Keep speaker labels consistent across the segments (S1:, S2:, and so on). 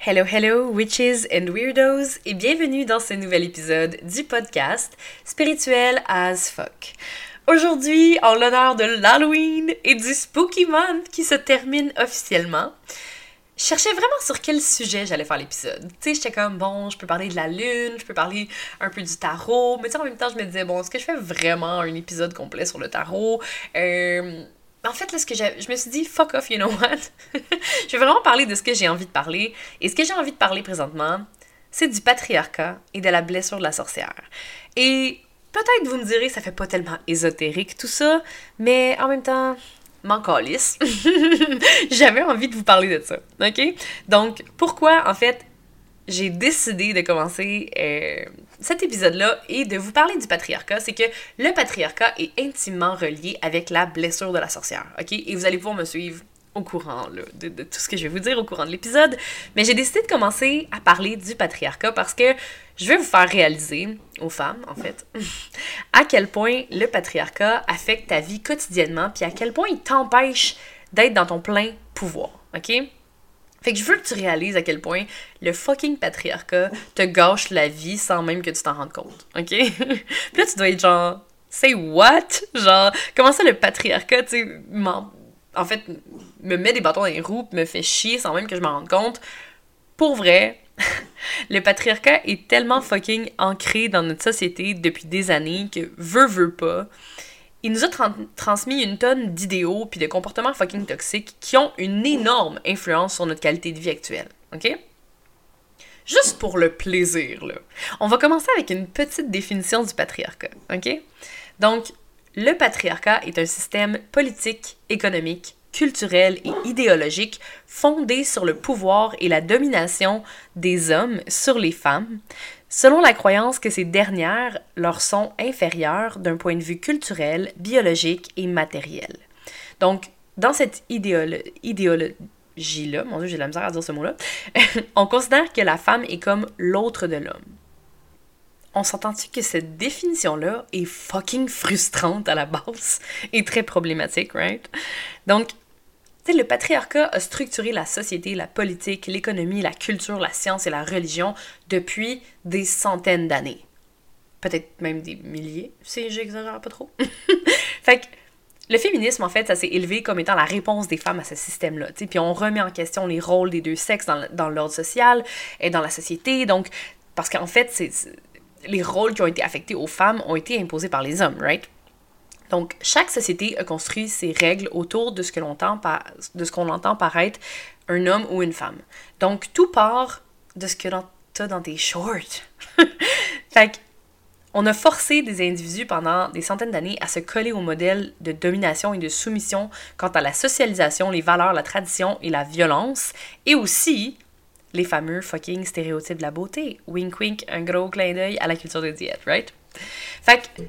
S1: Hello, hello, witches and weirdos, et bienvenue dans ce nouvel épisode du podcast Spirituel as fuck. Aujourd'hui, en l'honneur de l'Halloween et du Spooky Month qui se termine officiellement, je cherchais vraiment sur quel sujet j'allais faire l'épisode. Tu sais, j'étais comme, bon, je peux parler de la lune, je peux parler un peu du tarot, mais tu sais, en même temps, je me disais, bon, est-ce que je fais vraiment un épisode complet sur le tarot? Euh, en fait, là, ce que je me suis dit, fuck off, you know what? je vais vraiment parler de ce que j'ai envie de parler. Et ce que j'ai envie de parler présentement, c'est du patriarcat et de la blessure de la sorcière. Et peut-être vous me direz, ça fait pas tellement ésotérique tout ça, mais en même temps, m'en calisse. J'avais envie de vous parler de ça, ok? Donc, pourquoi, en fait, j'ai décidé de commencer euh, cet épisode-là et de vous parler du patriarcat, c'est que le patriarcat est intimement relié avec la blessure de la sorcière, ok? Et vous allez pouvoir me suivre au courant de, tout ce que je vais vous dire au courant de l'épisode. Mais j'ai décidé de commencer à parler du patriarcat parce que je vais vous faire réaliser, aux femmes en fait, à quel point le patriarcat affecte ta vie quotidiennement, puis à quel point il t'empêche d'être dans ton plein pouvoir, ok? Fait que je veux que tu réalises à quel point le fucking patriarcat te gâche la vie sans même que tu t'en rendes compte, ok? Puis là, tu dois être genre, say what? Genre, comment ça le patriarcat, tu sais, en fait, me met des bâtons dans les roues, me fait chier sans même que je m'en rende compte. Pour vrai, le patriarcat est tellement fucking ancré dans notre société depuis des années que veut, veut pas il nous a transmis une tonne d'idéaux puis de comportements fucking toxiques qui ont une énorme influence sur notre qualité de vie actuelle. OK? Juste pour le plaisir. On va commencer avec une petite définition du patriarcat. OK? Donc, le patriarcat est un système politique, économique, culturel et idéologique fondé sur le pouvoir et la domination des hommes sur les femmes, selon la croyance que ces dernières leur sont inférieures d'un point de vue culturel, biologique et matériel. Donc, dans cette idéologie-là, mon Dieu, j'ai la misère à dire ce mot-là, on considère que la femme est comme l'autre de l'homme. On s'entend-tu que cette définition-là est fucking frustrante à la base et très problématique, right? Donc, le patriarcat a structuré la société, la politique, l'économie, la culture, la science et la religion depuis des centaines d'années. Peut-être même des milliers, si j'exagère pas trop. fait que le féminisme, en fait, ça s'est élevé comme étant la réponse des femmes à ce système-là. Puis on remet en question les rôles des deux sexes dans, dans l'ordre social et dans la société. Donc, parce qu'en fait, c'est, les rôles qui ont été affectés aux femmes ont été imposés par les hommes, right? Donc, chaque société a construit ses règles autour de ce que l'on entend de ce qu'on entend paraître un homme ou une femme. Donc, tout part de ce que tu as dans tes shorts. fait on a forcé des individus pendant des centaines d'années à se coller au modèle de domination et de soumission quant à la socialisation, les valeurs, la tradition et la violence, et aussi les fameux fucking stéréotypes de la beauté. Wink wink, un gros clin d'œil à la culture de diète, right? Fait que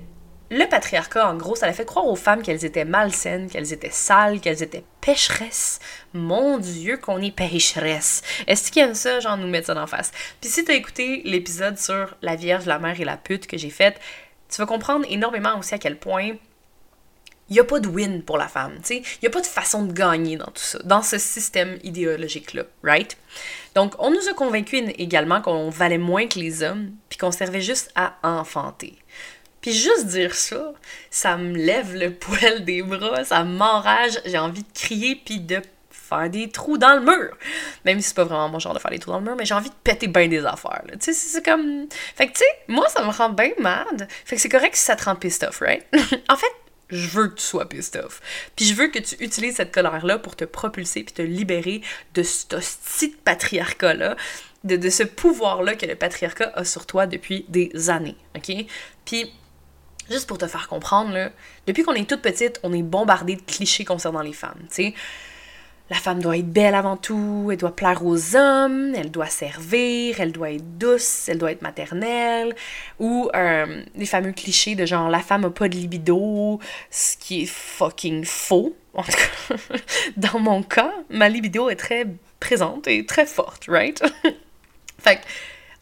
S1: le patriarcat, en gros, ça a fait croire aux femmes qu'elles étaient malsaines, qu'elles étaient sales, qu'elles étaient pécheresses. Mon Dieu, qu'on est pécheresses. Est-ce qu'ils aiment ça, genre, nous mettre ça d'en face? Puis si t'as écouté l'épisode sur la Vierge, la Mère et la Pute que j'ai fait, tu vas comprendre énormément aussi à quel point il n'y a pas de win pour la femme, tu sais. Il n'y a pas de façon de gagner dans tout ça, dans ce système idéologique-là, right? Donc, on nous a convaincus également qu'on valait moins que les hommes, puis qu'on servait juste à enfanter. Puis juste dire ça, ça me lève le poil des bras, ça m'enrage, j'ai envie de crier puis de faire des trous dans le mur. Même si c'est pas vraiment mon genre de faire des trous dans le mur, mais j'ai envie de péter bien des affaires. Tu sais, c'est comme... Fait que tu sais, moi ça me rend bien mad. Fait que c'est correct si ça te rend pissed off, right? en fait, je veux que tu sois pissed off. Puis je veux que tu utilises cette colère-là pour te propulser puis te libérer de ce petit patriarcat-là, de, de ce pouvoir-là que le patriarcat a sur toi depuis des années, ok? Puis Juste pour te faire comprendre, là, depuis qu'on est toute petite, on est bombardé de clichés concernant les femmes, tu. La femme doit être belle avant tout, elle doit plaire aux hommes, elle doit servir, elle doit être douce, elle doit être maternelle, ou euh, les fameux clichés de genre la femme a pas de libido, ce qui est fucking faux. En tout cas, dans mon cas, ma libido est très présente et très forte, right? fait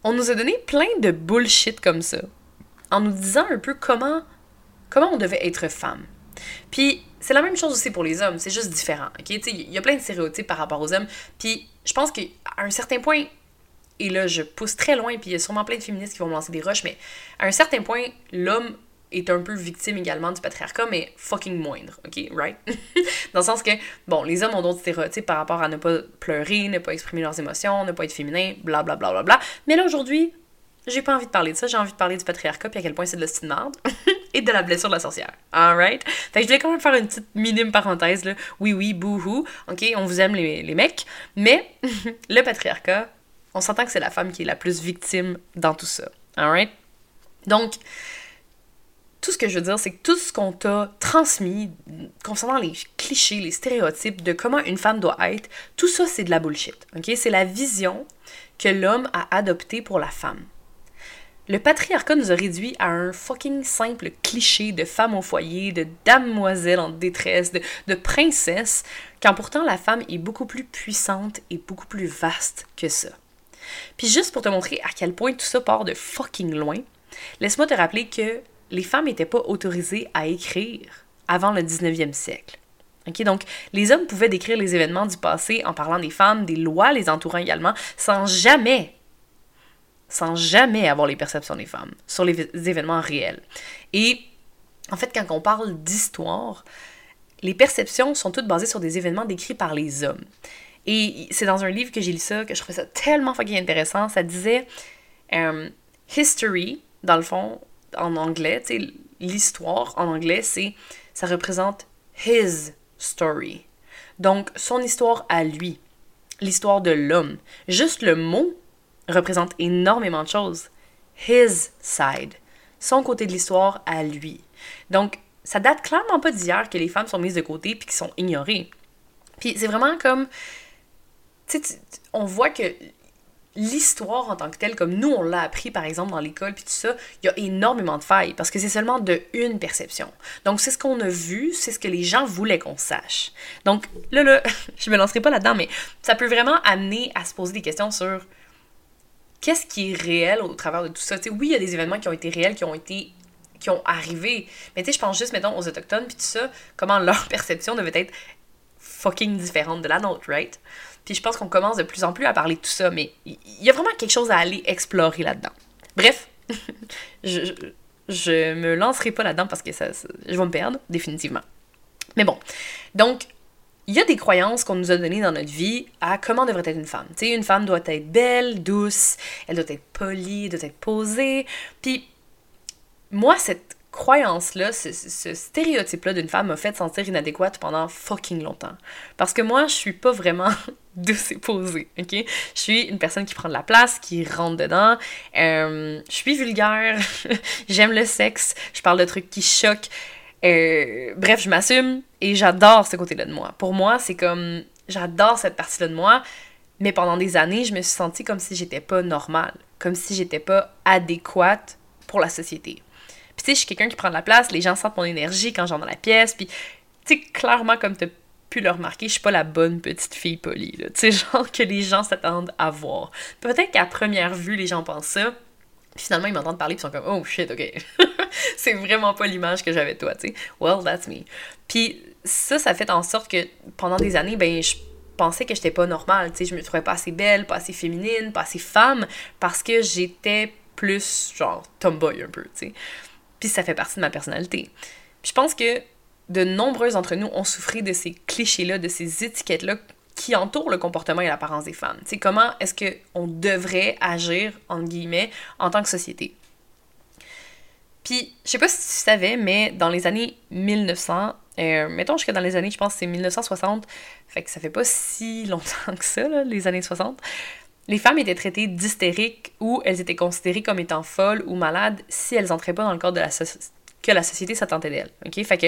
S1: on nous a donné plein de bullshit comme ça en nous disant un peu comment, comment on devait être femme. Puis, c'est la même chose aussi pour les hommes, c'est juste différent, ok? Il y a plein de stéréotypes par rapport aux hommes, puis je pense qu'à un certain point, et là je pousse très loin, puis il y a sûrement plein de féministes qui vont me lancer des roches, mais à un certain point, l'homme est un peu victime également du patriarcat, mais fucking moindre, ok, right? Dans le sens que, bon, les hommes ont d'autres stéréotypes par rapport à ne pas pleurer, ne pas exprimer leurs émotions, ne pas être féminin, bla bla bla bla bla. Mais là, aujourd'hui, j'ai pas envie de parler de ça, j'ai envie de parler du patriarcat, puis à quel point c'est de la de merde, et de la blessure de la sorcière. Alright? Fait que je voulais quand même faire une petite minime parenthèse, là. Oui, oui, bouhou, ok, on vous aime les, les mecs, mais le patriarcat, on s'entend que c'est la femme qui est la plus victime dans tout ça. Alright? Donc, tout ce que je veux dire, c'est que tout ce qu'on t'a transmis concernant les clichés, les stéréotypes de comment une femme doit être, tout ça, c'est de la bullshit. OK? C'est la vision que l'homme a adoptée pour la femme. Le patriarcat nous a réduit à un fucking simple cliché de femme au foyer, de damoiselle en détresse, de, princesse, quand pourtant la femme est beaucoup plus puissante et beaucoup plus vaste que ça. Puis juste pour te montrer à quel point tout ça part de fucking loin, laisse-moi te rappeler que les femmes n'étaient pas autorisées à écrire avant le 19e siècle. donc, les hommes pouvaient décrire les événements du passé en parlant des femmes, des lois les entourant également, sans jamais, sans jamais avoir les perceptions des femmes sur les événements réels. Et en fait, quand on parle d'histoire, les perceptions sont toutes basées sur des événements décrits par les hommes. Et c'est dans un livre que j'ai lu ça, que je trouvais ça tellement fucking intéressant. Ça disait euh, History, dans le fond, en anglais, tu l'histoire en anglais, c'est ça représente his story. Donc son histoire à lui, l'histoire de l'homme. Juste le mot représente énormément de choses. His side, son côté de l'histoire à lui. Donc ça date clairement pas d'hier que les femmes sont mises de côté puis qui sont ignorées. Puis c'est vraiment comme tu sais, on voit que l'histoire en tant que telle, comme nous on l'a appris par exemple dans l'école, puis tout ça, il y a énormément de failles parce que c'est seulement de une perception. Donc c'est ce qu'on a vu, c'est ce que les gens voulaient qu'on sache. Donc là, là, je me lancerai pas là-dedans, mais ça peut vraiment amener à se poser des questions sur qu'est-ce qui est réel au travers de tout ça? sais, oui, il y a des événements qui ont été réels, qui ont été qui ont arrivé, mais tu sais, je pense juste, mettons, aux Autochtones, puis tout ça, comment leur perception devait être fucking différente de la nôtre, right? Puis je pense qu'on commence de plus en plus à parler de tout ça, mais il y a vraiment quelque chose à aller explorer là-dedans. Bref, je, je, me lancerai pas là-dedans parce que ça, je vais me perdre, définitivement. Mais bon, donc, il y a des croyances qu'on nous a données dans notre vie à comment devrait être une femme. Tu sais, une femme doit être belle, douce, elle doit être polie, elle doit être posée. Puis, moi, cette croyance-là, ce, stéréotype-là d'une femme m'a fait sentir inadéquate pendant fucking longtemps. Parce que moi, je suis pas vraiment douce et posée, ok? Je suis une personne qui prend de la place, qui rentre dedans. Euh, je suis vulgaire, j'aime le sexe, je parle de trucs qui choquent. Euh, bref, je m'assume et j'adore ce côté-là de moi. Pour moi, c'est comme... J'adore cette partie-là de moi, mais pendant des années, je me suis sentie comme si j'étais pas normale, comme si j'étais pas adéquate pour la société. Puis tu sais, je suis quelqu'un qui prend de la place, les gens sentent mon énergie quand j'entre dans la pièce, puis tu sais, clairement, comme t'as pu le remarquer, je suis pas la bonne petite fille polie, là. Tu sais, genre que les gens s'attendent à voir. Peut-être qu'à première vue, les gens pensent ça, finalement, ils m'entendent parler, puis ils sont comme « Oh shit, ok. c'est vraiment pas l'image que j'avais de toi, tu sais. Well, that's me. » Puis ça, ça fait en sorte que pendant des années, ben, je pensais que j'étais pas normale, tu sais. Je me trouvais pas assez belle, pas assez féminine, pas assez femme, parce que j'étais plus, genre, tomboy un peu, tu sais. Puis ça fait partie de ma personnalité. Puis je pense que de nombreux d'entre nous ont souffert de ces clichés-là, de ces étiquettes-là qui entourent le comportement et l'apparence des femmes. Sais, comment est-ce qu'on devrait agir, entre guillemets, en tant que société. Puis, je sais pas si tu savais, mais dans les années 1900, euh, mettons jusqu'à dans les années, je pense que c'est 1960, fait que ça fait pas si longtemps que ça, les années 60, les femmes étaient traitées d'hystériques ou elles étaient considérées comme étant folles ou malades si elles entraient pas dans le cadre de la que la société s'attendait d'elles. OK? Fait que,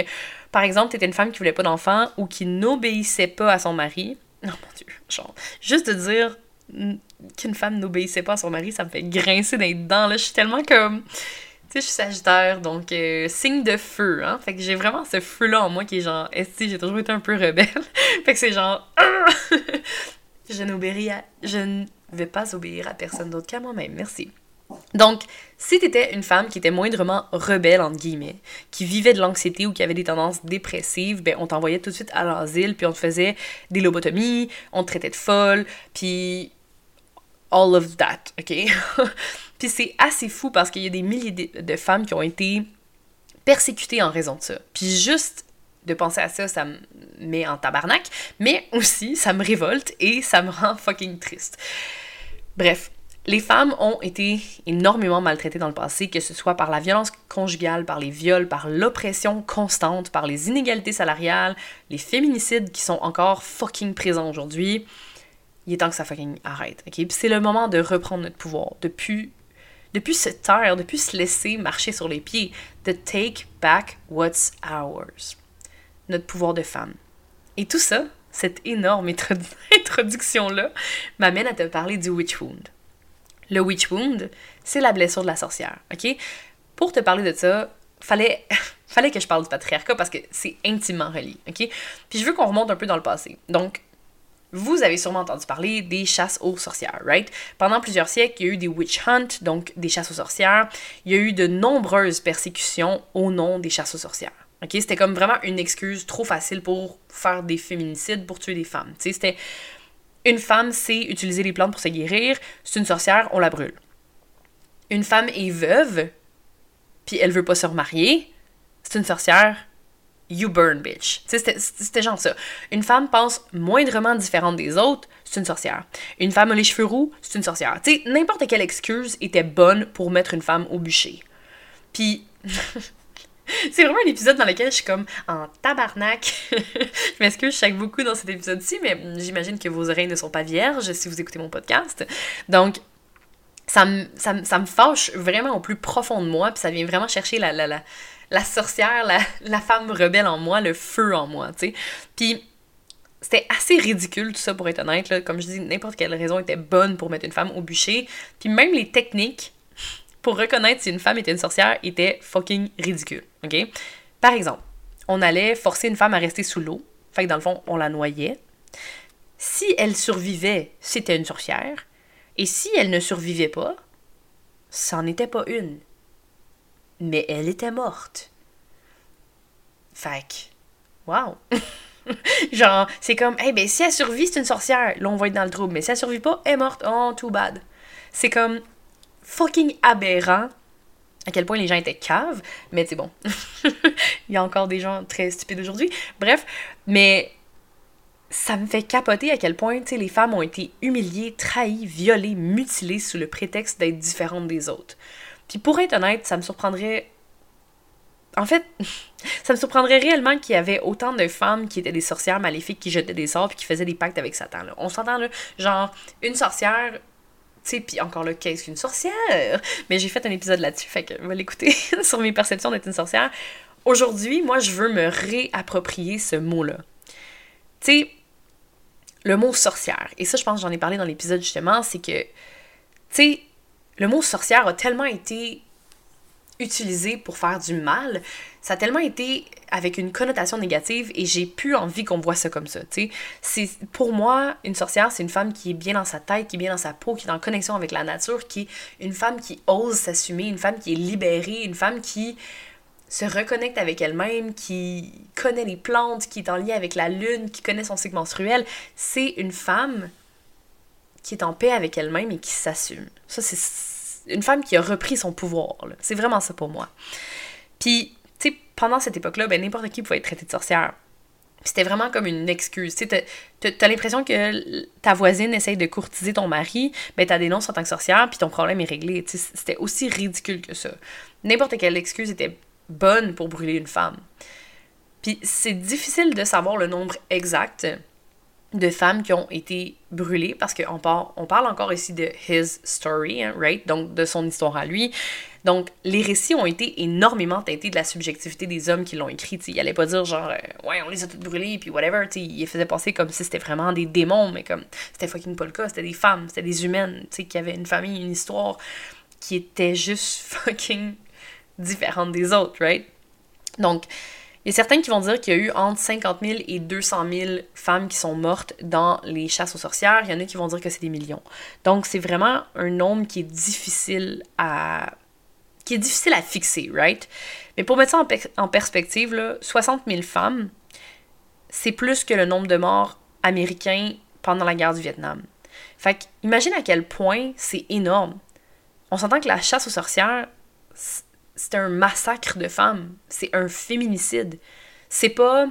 S1: par exemple, t'étais une femme qui voulait pas d'enfant ou qui n'obéissait pas à son mari. Non, mon Dieu, genre, juste de dire qu'une femme n'obéissait pas à son mari, ça me fait grincer dans les dents, là. Je suis tellement comme... Tu sais, je suis sagittaire, donc euh, signe de feu, hein. Fait que j'ai vraiment ce feu-là en moi qui est genre, est j'ai toujours été un peu rebelle. fait que c'est genre, je n'obéis à... Je vais pas obéir à personne d'autre qu'à moi-même. Merci. Donc, si t'étais une femme qui était moindrement rebelle, entre guillemets, qui vivait de l'anxiété ou qui avait des tendances dépressives, ben on t'envoyait tout de suite à l'asile, puis on te faisait des lobotomies, on te traitait de folle, puis all of that, ok? puis c'est assez fou parce qu'il y a des milliers de femmes qui ont été persécutées en raison de ça. Puis juste de penser à ça, ça me met en tabarnak, mais aussi ça me révolte et ça me rend fucking triste. Bref, les femmes ont été énormément maltraitées dans le passé, que ce soit par la violence conjugale, par les viols, par l'oppression constante, par les inégalités salariales, les féminicides qui sont encore fucking présents aujourd'hui. Il est temps que ça fucking arrête, ok? Puis c'est le moment de reprendre notre pouvoir, de plus, de plus se taire, de plus se laisser marcher sur les pieds, de take back what's ours. Notre pouvoir de femme. Et tout ça, cette énorme introduction-là, m'amène à te parler du witch wound. Le witch wound, c'est la blessure de la sorcière, ok? Pour te parler de ça, fallait, fallait que je parle du patriarcat parce que c'est intimement relié, ok? Puis je veux qu'on remonte un peu dans le passé. Donc, vous avez sûrement entendu parler des chasses aux sorcières, right? Pendant plusieurs siècles, il y a eu des witch hunts, donc des chasses aux sorcières. Il y a eu de nombreuses persécutions au nom des chasses aux sorcières. Ok, c'était comme vraiment une excuse trop facile pour faire des féminicides, pour tuer des femmes. C'était une femme sait utiliser les plantes pour se guérir, c'est une sorcière, on la brûle. Une femme est veuve, puis elle veut pas se remarier, c'est une sorcière, you burn, bitch. C'était genre ça. Une femme pense moindrement différente des autres, c'est une sorcière. Une femme a les cheveux roux, c'est une sorcière. Tu sais, n'importe quelle excuse était bonne pour mettre une femme au bûcher. Puis, c'est vraiment un épisode dans lequel je suis comme en tabarnak. je m'excuse, je chaque beaucoup dans cet épisode-ci, mais j'imagine que vos oreilles ne sont pas vierges si vous écoutez mon podcast. Donc, ça me, ça, me fâche vraiment au plus profond de moi, puis ça vient vraiment chercher la, la, la, la sorcière, la, la femme rebelle en moi, le feu en moi, tu sais. Puis, c'était assez ridicule tout ça pour être honnête, là. comme je dis, n'importe quelle raison était bonne pour mettre une femme au bûcher. Puis même les techniques pour reconnaître si une femme était une sorcière était fucking ridicule. OK? Par exemple, on allait forcer une femme à rester sous l'eau. Fait que dans le fond, on la noyait. Si elle survivait, c'était une sorcière. Et si elle ne survivait pas, c'en était pas une. Mais elle était morte. Fait wow! Genre, c'est comme, hey, ben si elle survit, c'est une sorcière. Là, on va être dans le trouble. Mais si elle survit pas, elle est morte. Oh, too bad. C'est comme, fucking aberrant à quel point les gens étaient caves, mais c'est bon. Il y a encore des gens très stupides aujourd'hui. Bref, mais ça me fait capoter à quel point les femmes ont été humiliées, trahies, violées, mutilées sous le prétexte d'être différentes des autres. Puis pour être honnête, ça me surprendrait. En fait, ça me surprendrait réellement qu'il y avait autant de femmes qui étaient des sorcières maléfiques qui jetaient des sorts puis qui faisaient des pactes avec Satan. Là. On s'entend là, genre, une sorcière sais, puis encore le qu'est-ce qu'une sorcière? Mais j'ai fait un épisode là-dessus, fait que va l'écouter sur mes perceptions d'être une sorcière. Aujourd'hui, moi, je veux me réapproprier ce mot-là. Tu sais, le mot sorcière, et ça, je pense j'en ai parlé dans l'épisode justement, c'est que, tu sais, le mot sorcière a tellement été utilisé pour faire du mal, ça a tellement été avec une connotation négative et j'ai plus envie qu'on voit ça comme ça, sais. Pour moi, une sorcière, c'est une femme qui est bien dans sa tête, qui est bien dans sa peau, qui est en connexion avec la nature, qui est une femme qui ose s'assumer, une femme qui est libérée, une femme qui se reconnecte avec elle-même, qui connaît les plantes, qui est en lien avec la lune, qui connaît son cycle menstruel. C'est une femme qui est en paix avec elle-même et qui s'assume. Ça, c'est une femme qui a repris son pouvoir. C'est vraiment ça pour moi. Puis, tu sais, pendant cette époque-là, ben, n'importe qui pouvait être traité de sorcière. C'était vraiment comme une excuse. Tu sais, t'as l'impression que ta voisine essaye de courtiser ton mari, ben t'as noms en tant que sorcière, puis ton problème est réglé. C'était aussi ridicule que ça. N'importe quelle excuse était bonne pour brûler une femme. Puis c'est difficile de savoir le nombre exact de femmes qui ont été brûlées parce qu'on parle, on parle encore ici de his story, hein, right? Donc de son histoire à lui. Donc les récits ont été énormément teintés de la subjectivité des hommes qui l'ont écrit. Il allait pas dire genre euh, ouais on les a toutes brûlées puis whatever. il faisait passer comme si c'était vraiment des démons, mais comme c'était fucking pas le cas. C'était des femmes, c'était des humaines, qui avaient une famille, une histoire qui était juste fucking différente des autres, right? Donc Il y a certains qui vont dire qu'il y a eu entre 50 000 et 200 000 femmes qui sont mortes dans les chasses aux sorcières. Il y en a qui vont dire que c'est des millions. Donc, c'est vraiment un nombre qui est difficile à qui est difficile à fixer, right? Mais pour mettre ça en, perspective, là, 60 000 femmes, c'est plus que le nombre de morts américains pendant la guerre du Vietnam. Fait que, imagine à quel point c'est énorme. On s'entend que la chasse aux sorcières, c'est un massacre de femmes. C'est un féminicide. C'est pas.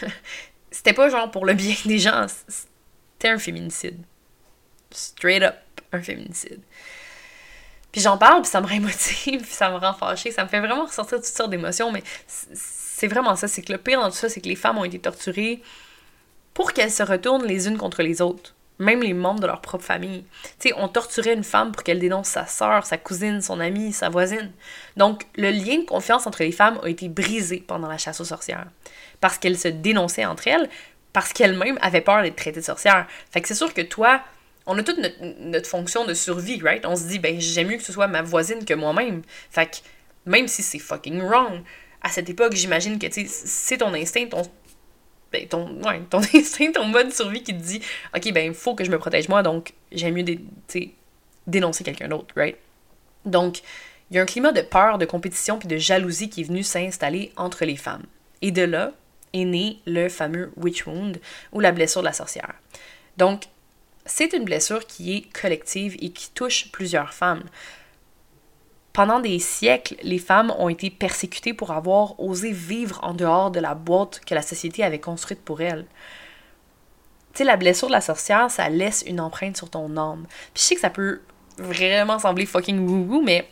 S1: C'était pas genre pour le bien des gens. C'était un féminicide. Straight up, un féminicide. Puis j'en parle, puis ça me rémotive, puis ça me rend fâchée. Ça me fait vraiment ressortir toutes sortes d'émotions, mais c'est vraiment ça. C'est que le pire dans tout ça, c'est que les femmes ont été torturées pour qu'elles se retournent les unes contre les autres même les membres de leur propre famille. Tu sais, on torturait une femme pour qu'elle dénonce sa sœur, sa cousine, son amie, sa voisine. Donc, le lien de confiance entre les femmes a été brisé pendant la chasse aux sorcières. Parce qu'elles se dénonçaient entre elles, parce qu'elles-mêmes avaient peur d'être traitées de sorcières. Fait c'est sûr que toi, on a toute notre, fonction de survie, right? On se dit, ben, j'aime mieux que ce soit ma voisine que moi-même. Fait même si c'est fucking wrong, à cette époque, j'imagine que, tu sais, c'est ton instinct, ben, ton, ouais, ton instinct, ton mode de survie qui te dit Ok, ben, il faut que je me protège moi, donc j'aime mieux dénoncer quelqu'un d'autre, right? Donc, il y a un climat de peur, de compétition puis de jalousie qui est venu s'installer entre les femmes. Et de là est né le fameux witch wound ou la blessure de la sorcière. Donc, c'est une blessure qui est collective et qui touche plusieurs femmes. Pendant des siècles, les femmes ont été persécutées pour avoir osé vivre en dehors de la boîte que la société avait construite pour elles. Tu sais, la blessure de la sorcière, ça laisse une empreinte sur ton âme. Puis je sais que ça peut vraiment sembler fucking woo-woo, mais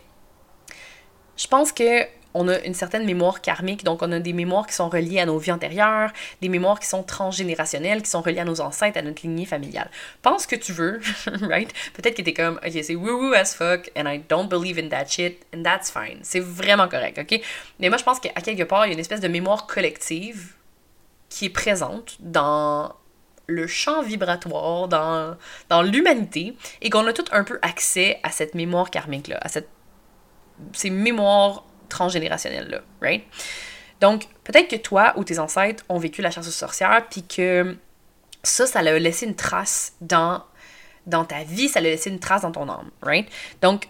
S1: je pense que on a une certaine mémoire karmique, donc on a des mémoires qui sont reliées à nos vies antérieures, des mémoires qui sont transgénérationnelles, qui sont reliées à nos ancêtres, à notre lignée familiale. Pense que tu veux, right? Peut-être que t'es comme, ok, c'est woo-woo as fuck, and I don't believe in that shit, and that's fine. C'est vraiment correct, ok? Mais moi, je pense qu'à quelque part, il y a une espèce de mémoire collective qui est présente dans le champ vibratoire, dans, dans l'humanité, et qu'on a tout un peu accès à cette mémoire karmique-là, à cette, ces mémoires transgénérationnel là, right? Donc, peut-être que toi ou tes ancêtres ont vécu la chasse aux sorcières, puis que ça, ça l'a laissé une trace dans, dans ta vie, ça l'a laissé une trace dans ton âme, right? Donc,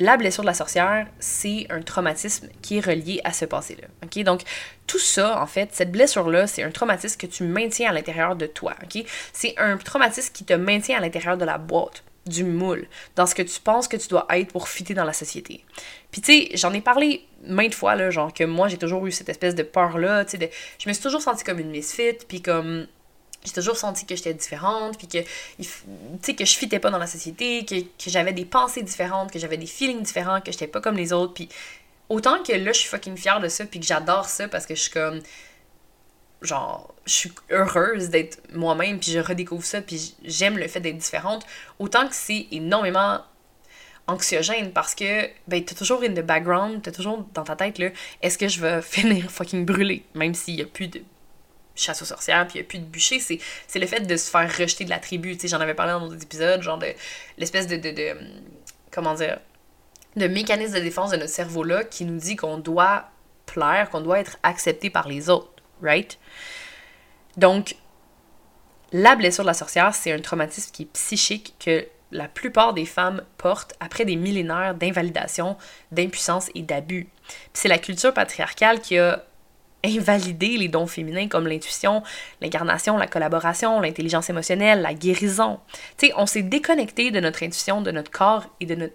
S1: la blessure de la sorcière, c'est un traumatisme qui est relié à ce passé-là. OK? Donc, tout ça, en fait, cette blessure-là, c'est un traumatisme que tu maintiens à l'intérieur de toi. OK? C'est un traumatisme qui te maintient à l'intérieur de la boîte du moule, dans ce que tu penses que tu dois être pour fitter dans la société. Puis tu sais, j'en ai parlé maintes fois, là, genre que moi j'ai toujours eu cette espèce de peur-là, tu sais, je me suis toujours sentie comme une misfit, puis comme j'ai toujours senti que j'étais différente, puis que, tu sais, que je fitais pas dans la société, que, j'avais des pensées différentes, que j'avais des feelings différents, que j'étais pas comme les autres, puis autant que là je suis fucking fière de ça, puis que j'adore ça parce que je suis comme genre, je suis heureuse d'être moi-même, puis je redécouvre ça, puis j'aime le fait d'être différente, autant que c'est énormément anxiogène parce que ben t'as toujours in the background, t'as toujours dans ta tête là, est-ce que je vais finir fucking brûler, même s'il y a plus de chasse aux sorcières, puis il y a plus de bûcher, c'est, le fait de se faire rejeter de la tribu, tu sais, j'en avais parlé dans d'autres épisodes, genre de l'espèce de, de, de comment dire, de mécanisme de défense de notre cerveau là qui nous dit qu'on doit plaire, qu'on doit être accepté par les autres right? Donc, la blessure de la sorcière, c'est un traumatisme qui est psychique que la plupart des femmes portent après des millénaires d'invalidation, d'impuissance et d'abus. C'est la culture patriarcale qui a invalidé les dons féminins comme l'intuition, l'incarnation, la collaboration, l'intelligence émotionnelle, la guérison. Sais, on s'est déconnecté de notre intuition, de notre corps et de notre,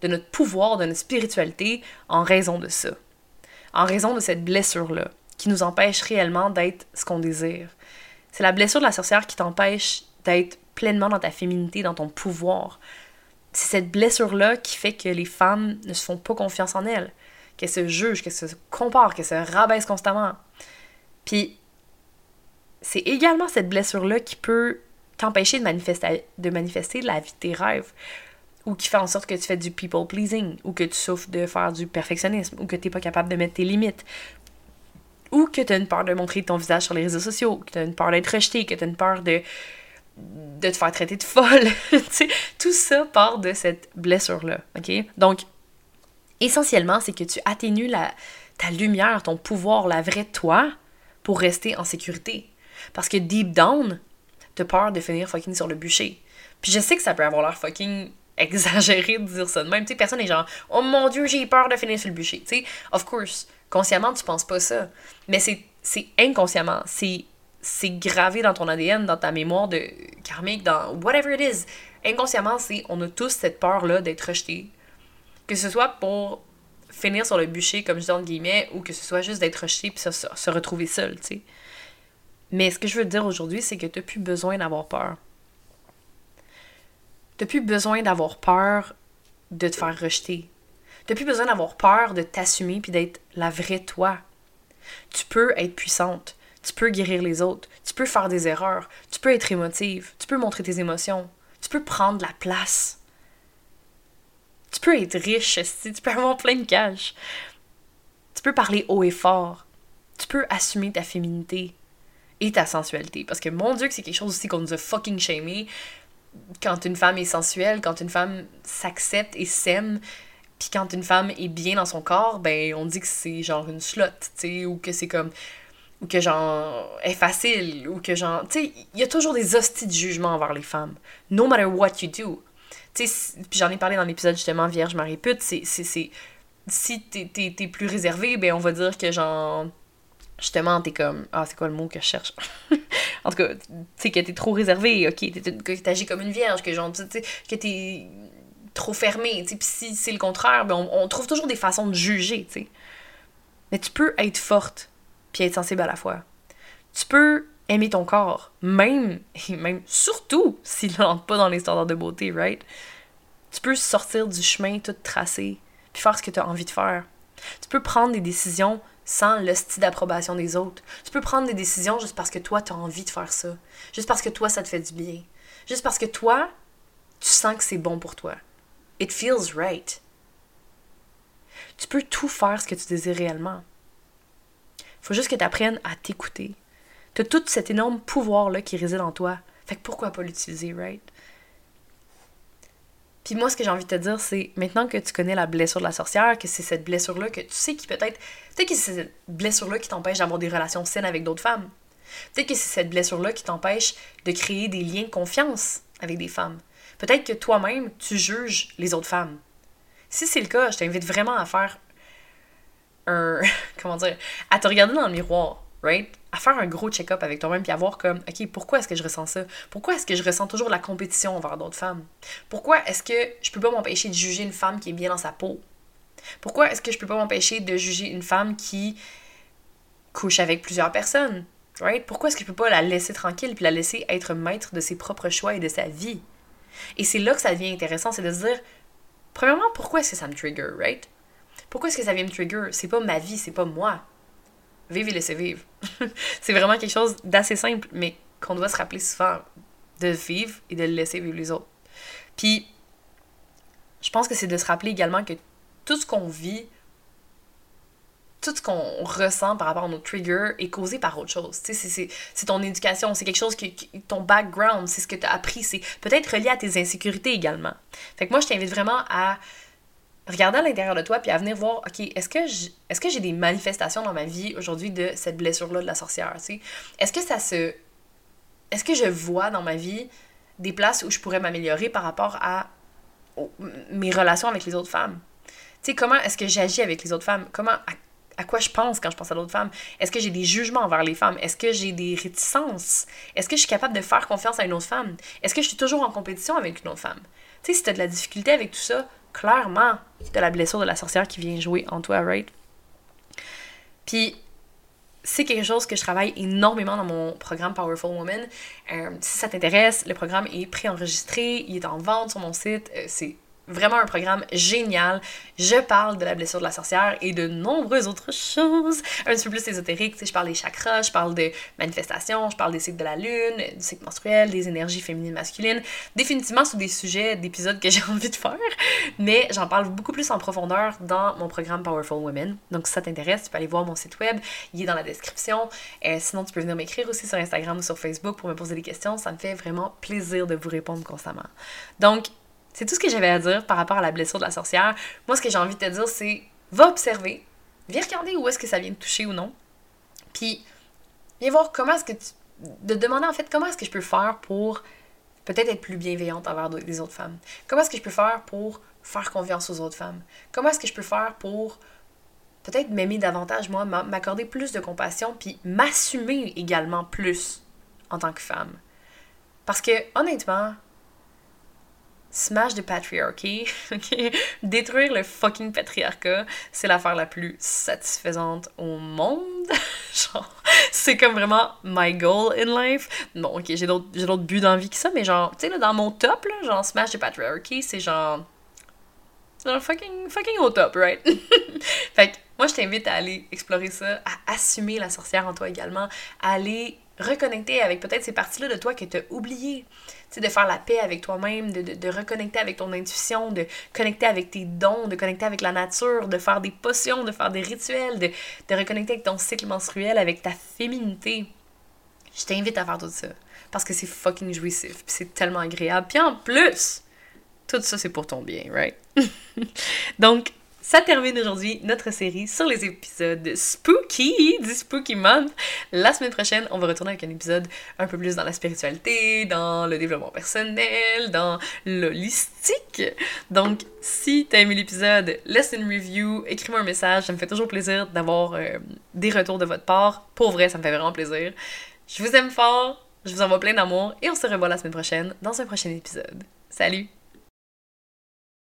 S1: de notre pouvoir, de notre spiritualité en raison de ça. En raison de cette blessure-là qui nous empêche réellement d'être ce qu'on désire. C'est la blessure de la sorcière qui t'empêche d'être pleinement dans ta féminité, dans ton pouvoir. C'est cette blessure-là qui fait que les femmes ne se font pas confiance en elles, qu'elles se jugent, qu'elles se comparent, qu'elles se rabaissent constamment. Puis, c'est également cette blessure-là qui peut t'empêcher de manifester, de manifester la vie de tes rêves, ou qui fait en sorte que tu fais du people pleasing, ou que tu souffres de faire du perfectionnisme, ou que tu n'es pas capable de mettre tes limites, ou que tu as une peur de montrer ton visage sur les réseaux sociaux, que tu as une peur d'être rejeté, que tu as une peur de, de te faire traiter de folle. tout ça part de cette blessure-là. Donc, essentiellement, c'est que tu atténues la, ta lumière, ton pouvoir, la vraie toi, pour rester en sécurité. Parce que deep down, t'as peur de finir fucking sur le bûcher. Puis je sais que ça peut avoir l'air fucking exagéré de dire ça de même. Tu personne est genre, oh mon dieu, j'ai peur de finir sur le bûcher. Of course, consciemment, tu penses pas ça. Mais c'est inconsciemment. C'est gravé dans ton ADN, dans ta mémoire de karmique, dans whatever it is. Inconsciemment, c'est on a tous cette peur-là d'être rejeté. Que ce soit pour finir sur le bûcher, comme je dis entre guillemets, ou que ce soit juste d'être rejeté puis se, retrouver seul, tu sais. Mais ce que je veux te dire aujourd'hui, c'est que tu n'as plus besoin d'avoir peur. Tu n'as plus besoin d'avoir peur de te faire rejeter. Tu n'as plus besoin d'avoir peur de t'assumer puis d'être la vraie toi. Tu peux être puissante. Tu peux guérir les autres. Tu peux faire des erreurs. Tu peux être émotive. Tu peux montrer tes émotions. Tu peux prendre la place. Tu peux être riche, tu peux avoir plein de cash. Tu peux parler haut et fort. Tu peux assumer ta féminité et ta sensualité. Parce que mon Dieu, que c'est quelque chose aussi qu'on nous a fucking shamé. Quand une femme est sensuelle, quand une femme s'accepte et s'aime, puis quand une femme est bien dans son corps, ben on dit que c'est genre une slot, tu sais, ou que c'est comme ou que genre est facile ou que genre tu sais il y a toujours des hosties de jugement envers les femmes no matter what you do tu sais puis j'en ai parlé dans l'épisode justement vierge marie pute c'est c'est si t'es plus réservé ben on va dire que genre justement, t'es comme. Ah, c'est quoi le mot que je cherche? en tout cas, tu sais, que t'es trop réservé, ok, que t'agis comme une vierge, que genre, tu sais, que t'es trop fermé, pis si c'est le contraire, ben on, trouve toujours des façons de juger. Mais tu peux être forte, puis être sensible à la fois. Tu peux aimer ton corps, même, et même surtout s'il n'entre pas dans les standards de beauté, right? Tu peux sortir du chemin tout tracé, puis faire ce que tu as envie de faire. Tu peux prendre des décisions sans le style d'approbation des autres. Tu peux prendre des décisions juste parce que toi, tu as envie de faire ça. Juste parce que toi, ça te fait du bien. Juste parce que toi, tu sens que c'est bon pour toi. It feels right. Tu peux tout faire ce que tu désires réellement. Faut juste que tu apprennes à t'écouter. Tu as tout cet énorme pouvoir-là qui réside en toi. Fait que pourquoi pas l'utiliser, right? Puis moi, ce que j'ai envie de te dire, c'est maintenant que tu connais la blessure de la sorcière, que c'est cette blessure-là que tu sais qui peut-être. Peut-être que c'est cette blessure-là qui t'empêche d'avoir des relations saines avec d'autres femmes. Peut-être que c'est cette blessure-là qui t'empêche de créer des liens de confiance avec des femmes. Peut-être que toi-même, tu juges les autres femmes. Si c'est le cas, je t'invite vraiment à faire un. Comment dire À te regarder dans le miroir right? À faire un gros check-up avec toi-même puis à voir comme, OK, pourquoi est-ce que je ressens ça? Pourquoi est-ce que je ressens toujours la compétition envers d'autres femmes? Pourquoi est-ce que je peux pas m'empêcher de juger une femme qui est bien dans sa peau? Pourquoi est-ce que je peux pas m'empêcher de juger une femme qui couche avec plusieurs personnes? Right? Pourquoi est-ce que je peux pas la laisser tranquille puis la laisser être maître de ses propres choix et de sa vie? Et c'est là que ça devient intéressant, c'est de se dire, premièrement, pourquoi est-ce que ça me trigger, right? Pourquoi est-ce que ça vient me trigger? C'est pas ma vie, c'est pas moi. Vive et laissez vivre. c'est vraiment quelque chose d'assez simple, mais qu'on doit se rappeler souvent de vivre et de laisser vivre les autres. Puis, je pense que c'est de se rappeler également que tout ce qu'on vit, tout ce qu'on ressent par rapport à nos triggers est causé par autre chose. C'est ton éducation, c'est quelque chose qui, ton background, c'est ce que tu as appris, c'est peut-être relié à tes insécurités également. Fait que moi, je t'invite vraiment à regarder à l'intérieur de toi puis à venir voir, OK, est-ce que que j'ai des manifestations dans ma vie aujourd'hui de cette blessure-là de la sorcière, Est-ce que ça se... Est-ce que je vois dans ma vie des places où je pourrais m'améliorer par rapport à mes relations avec les autres femmes? Tu sais, comment est-ce que j'agis avec les autres femmes? Comment... quoi je pense quand je pense à d'autres femmes? Est-ce que j'ai des jugements envers les femmes? Est-ce que j'ai des réticences? Est-ce que je suis capable de faire confiance à une autre femme? Est-ce que je suis toujours en compétition avec une autre femme? Tu sais, si tu as de la difficulté avec tout ça, clairement de la blessure de la sorcière qui vient jouer en toi, right? Puis, c'est quelque chose que je travaille énormément dans mon programme Powerful Woman. Euh, si ça t'intéresse, le programme est préenregistré, il est en vente sur mon site. Euh, c'est Vraiment un programme génial. Je parle de la blessure de la sorcière et de nombreuses autres choses un petit peu plus ésotériques. je parle des chakras, je parle de manifestations, je parle des cycles de la lune, du cycle menstruel, des énergies féminines masculines. Définitivement, sur des sujets d'épisodes que j'ai envie de faire, mais j'en parle beaucoup plus en profondeur dans mon programme Powerful Women. Donc, si ça t'intéresse, tu peux aller voir mon site web, il est dans la description. euh, sinon, tu peux venir m'écrire aussi sur Instagram ou sur Facebook pour me poser des questions. Ça me fait vraiment plaisir de vous répondre constamment. Donc, c'est tout ce que j'avais à dire par rapport à la blessure de la sorcière. Moi, ce que j'ai envie de te dire, c'est va observer. viens regarder où est-ce que ça vient de toucher ou non. Puis, viens voir comment est-ce que tu. De demander en fait comment est-ce que je peux faire pour peut-être être plus bienveillante envers les autres femmes? Comment est-ce que je peux faire pour faire confiance aux autres femmes? Comment est-ce que je peux faire pour peut-être m'aimer davantage, moi, m'accorder plus de compassion, puis m'assumer également plus en tant que femme? Parce que, honnêtement, smash de patriarchy, détruire le fucking patriarcat, c'est l'affaire la plus satisfaisante au monde. genre, c'est comme vraiment my goal in life. Bon, ok, j'ai d'autres, buts dans vie que ça, mais genre, tu sais, dans mon top, là, genre, smash de patriarchy, c'est genre. Genre fucking, fucking au top, right? fait que moi, je t'invite à aller explorer ça, à assumer la sorcière en toi également, à aller reconnecter avec peut-être ces parties-là de toi que tu as oubliées. Tu de faire la paix avec toi-même, de, de, de, reconnecter avec ton intuition, de connecter avec tes dons, de connecter avec la nature, de faire des potions, de faire des rituels, de, de reconnecter avec ton cycle menstruel, avec ta féminité. Je t'invite à faire tout ça. Parce que c'est fucking jouissif, c'est tellement agréable. Puis en plus, tout ça, c'est pour ton bien, right? Donc, ça termine aujourd'hui notre série sur les épisodes spooky du Spooky Month. La semaine prochaine, on va retourner avec un épisode un peu plus dans la spiritualité, dans le développement personnel, dans l'holistique. Donc, si t'as aimé l'épisode, laisse une review, écris-moi un message. Ça me fait toujours plaisir d'avoir euh, des retours de votre part. Pour vrai, ça me fait vraiment plaisir. Je vous aime fort, je vous envoie plein d'amour et on se revoit la semaine prochaine dans un prochain épisode. Salut!